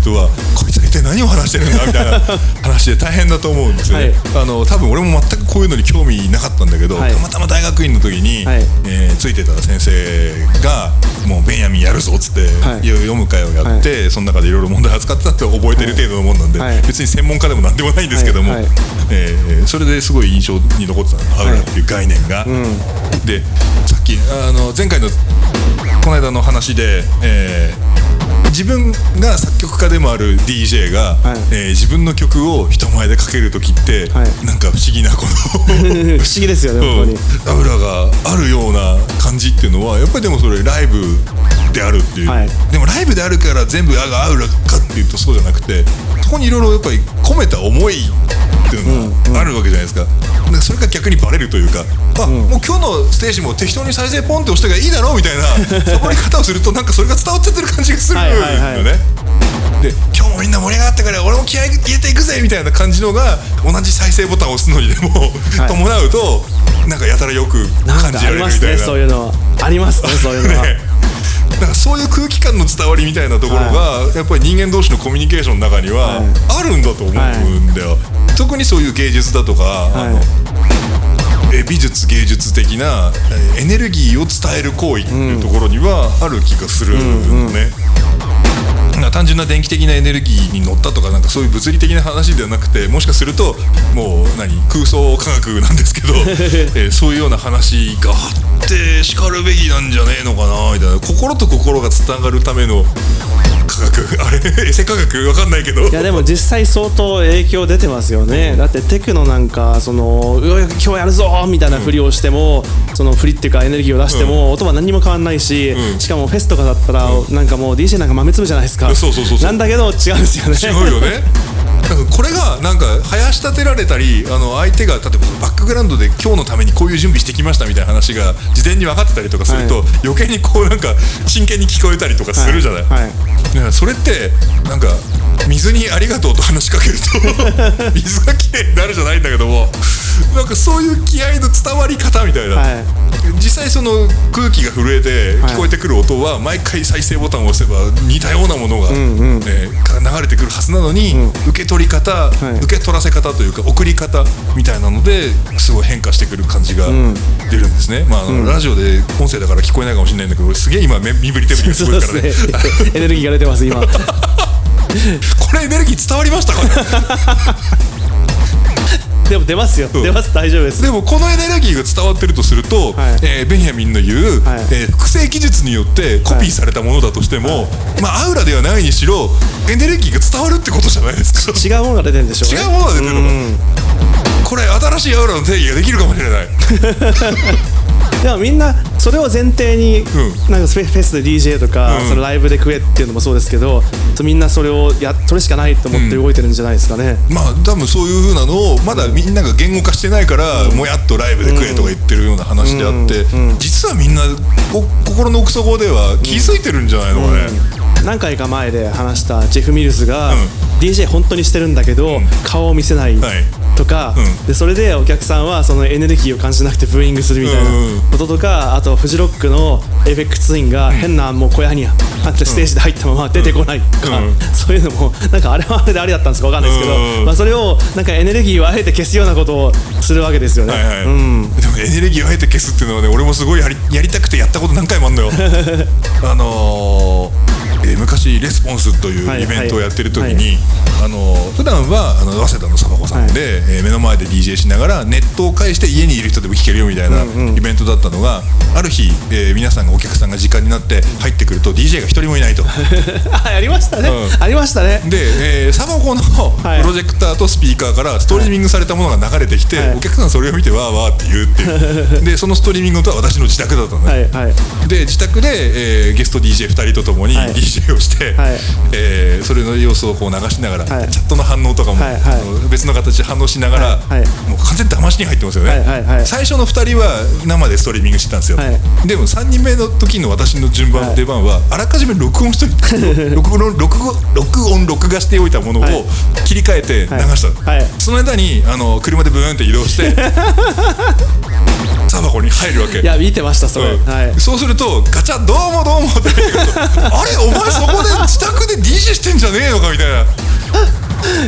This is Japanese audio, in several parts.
人はこいつは一体何を話してるんだみたいな 話で大変だと思うんですよね、あの多分俺も全くこういうのに興味なかったんだけど、たまたま大学院の時に、えついてた先生が「もうベンヤミンやるぞ」っつって、読む会をやって、その中でいろいろ問題扱ってたって覚えてる程度のもんなんで、別に専門家でも何でもないんですけども、えそれですごい印象に残ってたのハウラっていう概念が。でさっきあの前回のこの間の話で、えー、自分が作曲家でもある DJ が、はい、えー、自分の曲を人前でかける時って、はい、なんか不思議なこの 不思議ですよね本当に。油があるような感じっていうのはやっぱりでもそれライブであるっていう、はい、でもライブであるから全部あがアウラかっていうとそうじゃなくてそこにいろいろやっぱり込めた思いっていうのがあるわけじゃないですか,、うんうん、それが逆にバレるというかあ、うん、もう今日のステージも適当に再生ポンって押してがいいだろうみたいなサボり方をするとなんかそれが伝わっちゃってる感じがするんだよ。ね。はいはいはい。で今日もみんな盛り上がったから俺も気合い入れていくぜみたいな感じのが同じ再生ボタンを押すのにでも、はい、伴うとなんかやたらよく感じられるみたいな、ね、そういうの。ありますねそういうのは。ねだからそういう空気感の伝わりみたいなところが、はい、やっぱり人間同士のコミュニケーションの中にはあるんだと思うんだよ、はい、特にそういう芸術だとか、はい、あのえ美術芸術的なエネルギーを伝える行為っていうところにはある気がするのね。うんうん単純な電気的なエネルギーに乗ったとかなんかそういう物理的な話ではなくてもしかするともう何空想科学なんですけど、えー、そういうような話があってしかるべきなんじゃねえのかなみたいな。心と心がつながるための科学あれエセ科学わかんないけど。いやでも実際相当影響出てますよね、うん、だってテクノなんかその今日やるぞみたいなふりをしても、うん、その振りっていうかエネルギーを出しても、音は何にも変わんないし、うん、しかもフェスとかだったら、なんかもう DJ なんか豆粒じゃないですか。そうそうそう。なんだけど違うんですよね。違うよねこれがなんか生し立てられたりあの相手が例えばバックグラウンドで今日のためにこういう準備してきましたみたいな話が事前に分かってたりとかすると、はい、余計にこうなんか真剣に聞こえたりとかするじゃない、はいはい、それってなんか水にありがとうと話しかけると 水がきれいになるじゃないんだけどもなんかそういう気合の伝わり方みたいな、はい、実際その空気が震えて聞こえてくる音は毎回再生ボタンを押せば似たようなものが、ね、うん。流れてくるはずなのに、うん、受け取り方、はい、受け取らせ方というか送り方みたいなのですごい変化してくる感じが出るんですね、まあ、あのラジオで音声だから聞こえないかもしれないんだけどすげえ今身振り手振りがすごいからねね、エネルギーが出てます今。これエネルギー伝わりましたかね？でも出ますよ、うん、出ます。大丈夫です。でもこのエネルギーが伝わってるとすると、はい、えー、ベンヤミンの言う、はい、えー、複製技術によってコピーされたものだとしても、はい、まあアウラではないにしろエネルギーが伝わるってことじゃないですか。違うものが出てるんでしょう、ね、違うものが出てるの。かこれ新しいアウラの定義ができるかもしれない。でもみんなそれを前提に、なんかフェスで DJ とか、そのライブで食えっていうのもそうですけどみんなそれをやそれしかないと思って動いてるん。じゃないですかね、まあ多分そういうふうなのをまだみんなが言語化してないから、もやっとライブで食えとか言ってるような話であって、実はみん。な心の奥底では気づいてるんじゃないのかね、何回か前で話したジェフ・ミルスが、DJ 本当にしてるんだけど、顔を見せない、とか、うん、でそれでお客さんはそのエネルギーを感じなくてブーイングするみたいなこととか、あとフジロックのエフェクツインが変なもう小屋にステージで入ったまま出てこないとか、そういうのもなんかあれはあれでありだったんですか？分かんないですけど、まあ、それをなんかエネルギーをあえて消すようなことをするわけですよね、はいはい、うん、でもエネルギーをあえて消すっていうのはね俺もすごいやり やりたくてやったこと何回もあるのよ。あのーえー、昔レスポンスというイベントをやってる時に、はい。はい、あの普段はあの早稲田のサバコさんで、はい、えー、目の前で DJ しながらネットを介して家にいる人でも聴けるよみたいなイベントだったのが、うんうん、ある日、えー、皆さんがお客さんが時間になって入ってくると DJ が一人もいないと。あやりましたね、うん、ありましたね。で、えー、サバコのプロジェクターとスピーカーからストリーミングされたものが流れてきて、お客さんそれを見てわーわーって言うっていう。でそのストリーミングとは私の自宅だったのね、はいはい、で自宅で、えー、ゲスト DJ2 人とともに DJ をして、はい、えー、それの様子をこう流しながら、はい、チャットの反応とかも、はいはい、別の形で反応しながら、はいもう完全に騙しに入ってますよね、はいはいはい、最初の2人は生でストリーミングしてたんですよ、でも3人目の時の私の順番、出番はあらかじめ録音しといて 録音録録音録画しておいたものを切り替えて流した、その間にあの車でブーンって移動して 草箱に入るわけ。いや見てましたそれ、うん。はい。そうするとガチャどうもどうもって。あれお前そこで自宅で DJ してんじゃねえのかみたいな。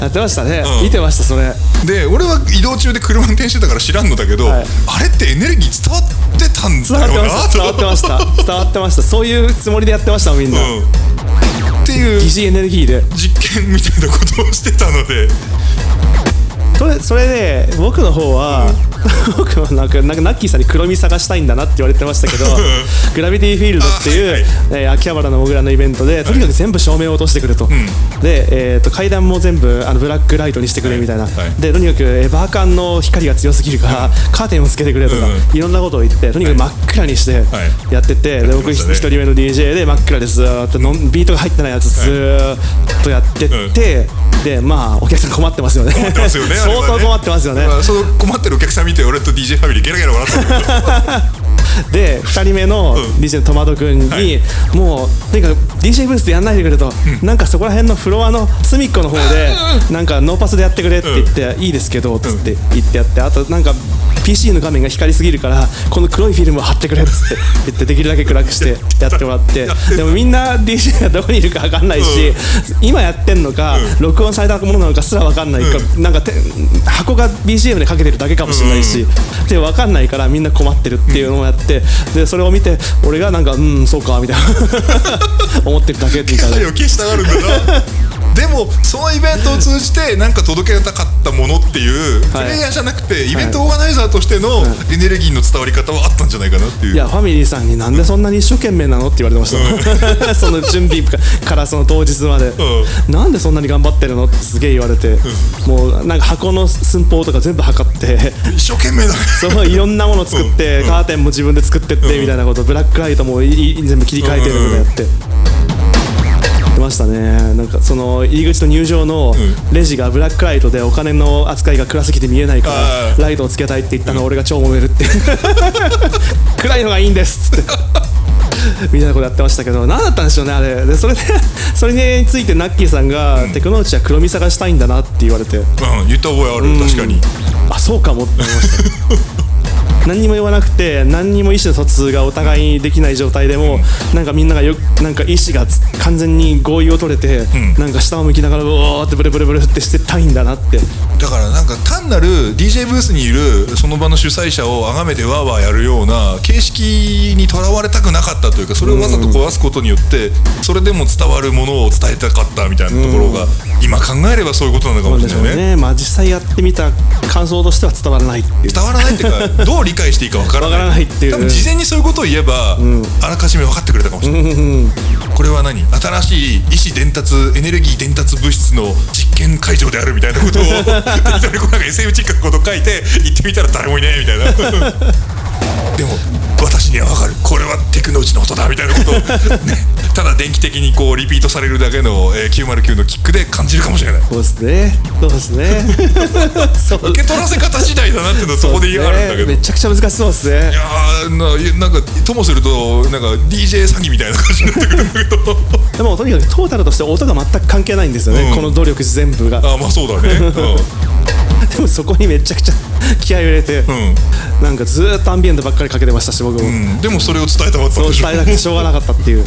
やってましたね、うん。見てましたそれ。で俺は移動中で車運転してたから知らんのだけど、はい。あれってエネルギー伝わってたん伝わってだよなました伝わってました。伝わってました。そういうつもりでやってましたみんな、うん、っていう。疑似エネルギーで。実験みたいなことをしてたのでそれそれで僕の方は、僕はなんかなんかナッキーさんに黒み探したいんだなって言われてましたけどグラビティフィールドっていう、あはいはい。えー秋葉原のモグラのイベントでとにかく全部照明を落としてくれと、で、えー、と階段も全部あのブラックライトにしてくれみたいな、はいはいでとにかくえーバーカンの光が強すぎるから、カーテンをつけてくれとか、うんいろんなことを言ってとにかく真っ暗にしてはい。やってて、で僕一人目の DJ で真っ暗でずーっとのんビートが入ってないやつずーっとやってって、でまあお客さん困ってますよね。困ってますよね相当困ってますよね。まあその困ってるお客さん見て俺と DJ ファミリーゲラゲラ笑ってたんだけど で2人目の DJ のトマト君に、はい。もうとにかく DJ ブースでやんないでくれと、なんかそこら辺のフロアの隅っこの方でなんかノーパスでやってくれって言って、いいですけどっつって言ってやってあとなんか PC の画面が光りすぎるからこの黒いフィルムを貼ってくれっつって 言ってできるだけ暗くしてやってもらって。でもみんな DJ がどこにいるか分かんないし、今やってんのか、録音されたものなのかすら分かんないか、なんかて箱が BGM でかけてるだけかもしれないし、で分かんないからみんな困ってるっていうのをやってでそれを見て俺がなんかうんそうかみたいな。思ってるだけみたいな。余計したがるんだな。でもそのイベントを通じて何か届けたかったものっていう、はい。プレイヤーじゃなくてイベントオーガナイザーとしてのエネルギーの伝わり方はあったんじゃないかなっていう。いやファミリーさんになんでそんなに一生懸命なのって言われてました、その準備からその当日まで、なんでそんなに頑張ってるのってすげえ言われて、もうなんか箱の寸法とか全部測って。一生懸命だね。そういろんなもの作って、カーテンも自分で作ってってみたいなこと、ブラックライトもいい全部切り替えてることやって。やってましたね。なんかその入り口と入場のレジがブラックライトでお金の扱いが暗すぎて見えないかあらーライトをつけたいって言ったのを俺が超揉めるって。暗いのがいいんですっつって。みたいなことやってましたけど何だったんでしょうねあれ。でそれで それについてナッキーさんが、テクノロジーは黒み探したいんだなって言われて。うん言った覚えある確かに。あそうかもって思いました何にも言わなくて何にも意思の疎通がお互いにできない状態でも、なんかみんながよなんか意思がつ完全に合意を取れて、なんか下を向きながらうおーってブルブルブルってしてたいんだなって。だからなんか単なる DJ ブースにいるその場の主催者を崇めてワーワーやるような形式にとらわれたくなかったというかそれをわざと壊すことによってそれでも伝わるものを伝えたかったみたいなところが今考えればそういうことなのかもしれないね。ね。まあ実際やってみた感想としては伝わらないっていう。伝わらないっていうかどう理解していいかわからないっていう。多分事前にそういうことを言えば、あらかじめ分かってくれたかもしれない、これは何？新しい意思伝達エネルギー伝達物質の実験会場であるみたいなことを適当にこうなんか SM チックなこと書いて行ってみたら誰もいねえみたいなでも私には分かる。これはテクノロジーの音だみたいなこと。を、ね、ただ電気的にこうリピートされるだけの、えー909のキックで感じるかもしれない。そうですね。そうですね。そう。受け取らせ方次第だなっていうのはそこで言いがあるんだけど。めちゃくちゃ難しそうですね。いやーななんかともするとなんか DJ 詐欺みたいな感じになってくるんだけど。でもとにかくトータルとして音が全く関係ないんですよね、うん。この努力全部が。あーまあそうだね、うんでもそこにめちゃくちゃ気合いを入れて、ん。なんかずーっとアンビエントばっかりかけてましたし僕も、うん、でもそれを伝えたかったでしょ。伝えなくてしょうがなかったっていう。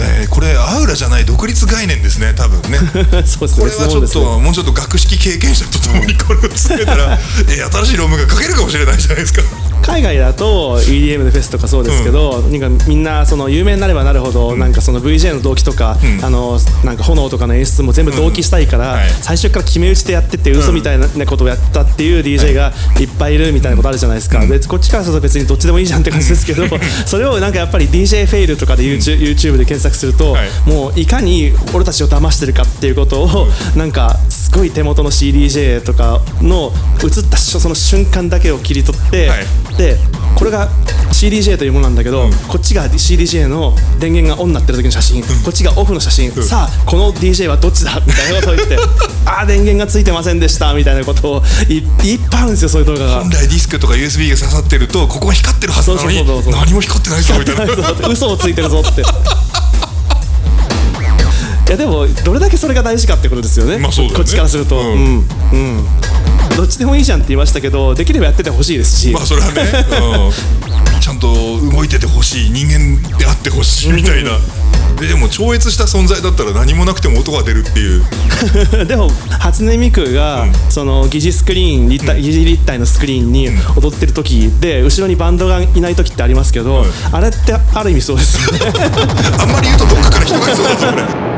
えーこれアウラじゃない独立概念ですね多分ね。そうですねこれはちょっと、別のもうちょっと学識経験者とともにこれを進めたら、えー新しい論文が書けるかもしれないじゃないですか海外だと EDM でフェスとかそうですけど、なんかみんなその有名になればなるほど、なんかその VJ の動機とか、あのなんか炎とかの演出も全部同期したいから、はい。最初から決め打ちでやってて嘘みたいなことをやったっていう DJ がい。っぱいいるみたいなことあるじゃないですか、別こっちからすると別にどっちでもいいじゃんって感じですけどそれをなんかやっぱり DJ フェイルとかで YouTube, YouTube で検索すると、はい。もういかに俺たちを騙してるかっていうことを、なんかすごい手元の CDJ とかの映ったその瞬間だけを切り取って、はいでこれが CDJ というものなんだけど、こっちが CDJ の電源がオンになってる時の写真、こっちがオフの写真、さあこの DJ はどっちだみたいなことを言って ああ電源がついてませんでしたみたいなことをいいっぱいあるんですよそういう動画が。本。来ディスクとか USB が刺さってるとここが光ってるはずなのに何も光ってないぞみたいな。嘘をついてるぞって。いやでもどれだけそれが大事かってことですよね,、まあそうだよね。こっちからすると。うん。うん、うん。どっちでもいいじゃんって言いましたけどできればやっててほしいですし、まあそれはね、うん、ちゃんと動いててほしい人間であってほしいみたいな。ででも超越した存在だったら何もなくても音が出るっていう。でも初音ミクが、その疑似スクリーン立体、疑似立体のスクリーンに踊ってる時で後ろにバンドがいない時ってありますけど、はい。あれってある意味そうですよね。あんまり言うとどっかから人がいそうだぞこれいい